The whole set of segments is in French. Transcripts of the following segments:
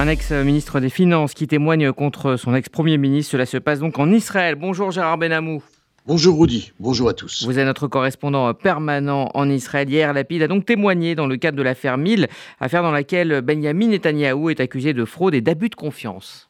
Un ex-ministre des Finances qui témoigne contre son ex-premier ministre. Cela se passe donc en Israël. Bonjour Gérard Benamou. Bonjour Rudy, bonjour à tous. Vous êtes notre correspondant permanent en Israël. Hier, Lapide a donc témoigné dans le cadre de l'affaire 1000, affaire dans laquelle Benjamin Netanyahou est accusé de fraude et d'abus de confiance.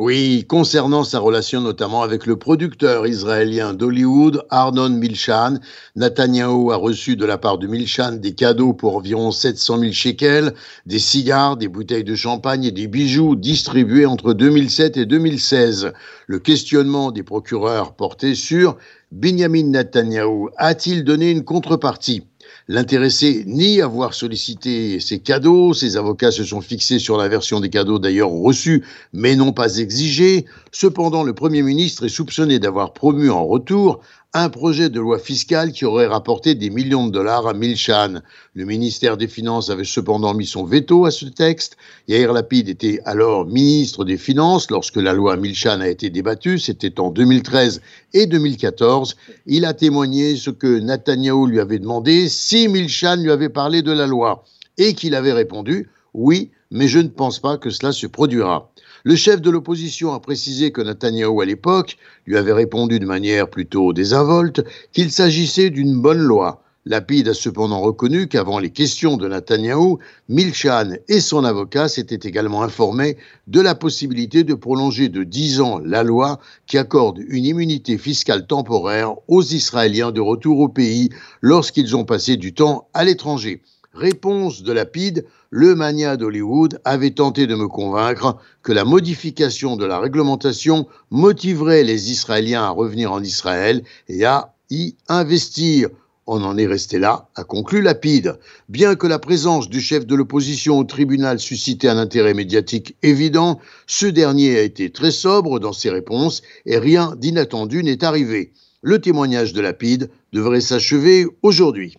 Oui, concernant sa relation notamment avec le producteur israélien d'Hollywood, Arnon Milchan, Netanyahu a reçu de la part de Milchan des cadeaux pour environ 700 000 shekels, des cigares, des bouteilles de champagne et des bijoux distribués entre 2007 et 2016. Le questionnement des procureurs portait sur Benjamin Netanyahu a-t-il donné une contrepartie? L'intéressé nie avoir sollicité ces cadeaux. Ses avocats se sont fixés sur la version des cadeaux d'ailleurs reçus, mais non pas exigés. Cependant, le Premier ministre est soupçonné d'avoir promu en retour un projet de loi fiscale qui aurait rapporté des millions de dollars à Milchan. Le ministère des Finances avait cependant mis son veto à ce texte. Yair Lapid était alors ministre des Finances lorsque la loi Milchan a été débattue, c'était en 2013 et 2014. Il a témoigné ce que Netanyahu lui avait demandé si Milchan lui avait parlé de la loi et qu'il avait répondu oui, mais je ne pense pas que cela se produira. Le chef de l'opposition a précisé que Netanyahu, à l'époque, lui avait répondu de manière plutôt désinvolte qu'il s'agissait d'une bonne loi. Lapide a cependant reconnu qu'avant les questions de Netanyahu, Milchan et son avocat s'étaient également informés de la possibilité de prolonger de dix ans la loi qui accorde une immunité fiscale temporaire aux Israéliens de retour au pays lorsqu'ils ont passé du temps à l'étranger. Réponse de Lapide, le mania d'Hollywood avait tenté de me convaincre que la modification de la réglementation motiverait les Israéliens à revenir en Israël et à y investir. On en est resté là, a conclu Lapide. Bien que la présence du chef de l'opposition au tribunal suscitait un intérêt médiatique évident, ce dernier a été très sobre dans ses réponses et rien d'inattendu n'est arrivé. Le témoignage de Lapide devrait s'achever aujourd'hui.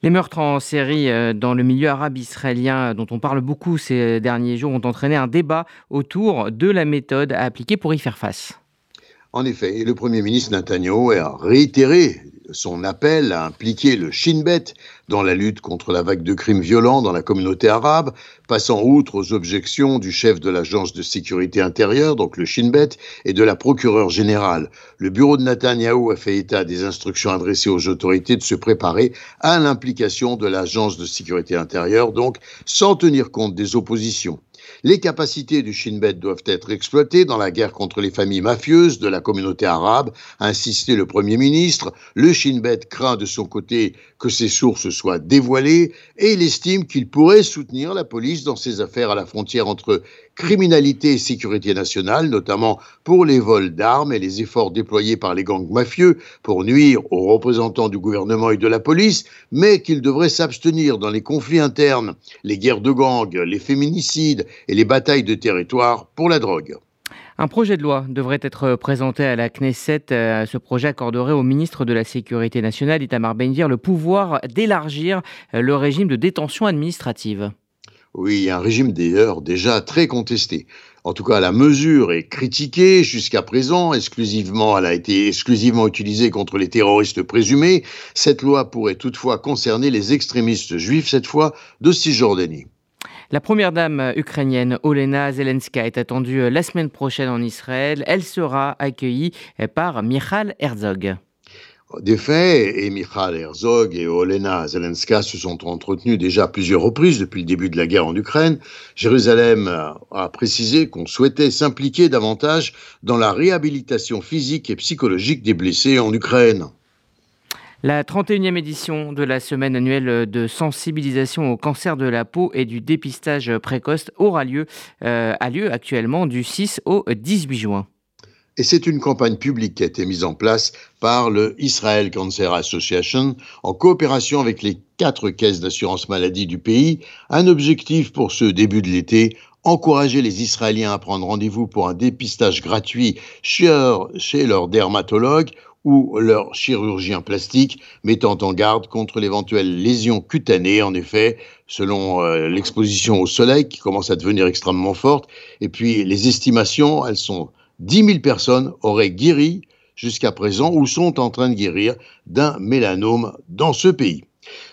Les meurtres en série euh, dans le milieu arabe israélien, dont on parle beaucoup ces derniers jours, ont entraîné un débat autour de la méthode à appliquer pour y faire face. En effet, le Premier ministre Netanyahu a réitéré son appel à impliquer le Shin Bet dans la lutte contre la vague de crimes violents dans la communauté arabe, passant outre aux objections du chef de l'agence de sécurité intérieure, donc le Shin Bet, et de la procureure générale. Le bureau de Netanyahou a fait état des instructions adressées aux autorités de se préparer à l'implication de l'agence de sécurité intérieure, donc sans tenir compte des oppositions. Les capacités du Shin Bet doivent être exploitées dans la guerre contre les familles mafieuses de la communauté arabe, a insisté le Premier ministre. Le Shin Bet craint de son côté que ses sources soient dévoilées et il estime qu'il pourrait soutenir la police dans ses affaires à la frontière entre criminalité et sécurité nationale, notamment pour les vols d'armes et les efforts déployés par les gangs mafieux pour nuire aux représentants du gouvernement et de la police, mais qu'il devrait s'abstenir dans les conflits internes, les guerres de gangs, les féminicides et les batailles de territoire pour la drogue. Un projet de loi devrait être présenté à la Knesset. Euh, ce projet accorderait au ministre de la Sécurité nationale, Itamar Ben-Gvir, le pouvoir d'élargir euh, le régime de détention administrative. Oui, un régime d'ailleurs déjà très contesté. En tout cas, la mesure est critiquée jusqu'à présent. Exclusivement, elle a été exclusivement utilisée contre les terroristes présumés. Cette loi pourrait toutefois concerner les extrémistes juifs, cette fois de Cisjordanie. La première dame ukrainienne, Olena Zelenska, est attendue euh, la semaine prochaine en Israël. Elle sera accueillie euh, par Michal Herzog. Des faits, et Michal Herzog et Olena Zelenska se sont entretenus déjà plusieurs reprises depuis le début de la guerre en Ukraine. Jérusalem a précisé qu'on souhaitait s'impliquer davantage dans la réhabilitation physique et psychologique des blessés en Ukraine. La 31e édition de la semaine annuelle de sensibilisation au cancer de la peau et du dépistage précoce aura lieu, euh, a lieu actuellement du 6 au 18 juin. Et c'est une campagne publique qui a été mise en place par le Israel Cancer Association en coopération avec les quatre caisses d'assurance maladie du pays. Un objectif pour ce début de l'été, encourager les Israéliens à prendre rendez-vous pour un dépistage gratuit chez leur dermatologue ou leur chirurgien plastique, mettant en garde contre l'éventuelle lésion cutanée, en effet, selon euh, l'exposition au soleil qui commence à devenir extrêmement forte. Et puis les estimations, elles sont 10 000 personnes auraient guéri jusqu'à présent ou sont en train de guérir d'un mélanome dans ce pays.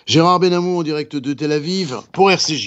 Gérard Benamou en direct de Tel Aviv pour RCJ.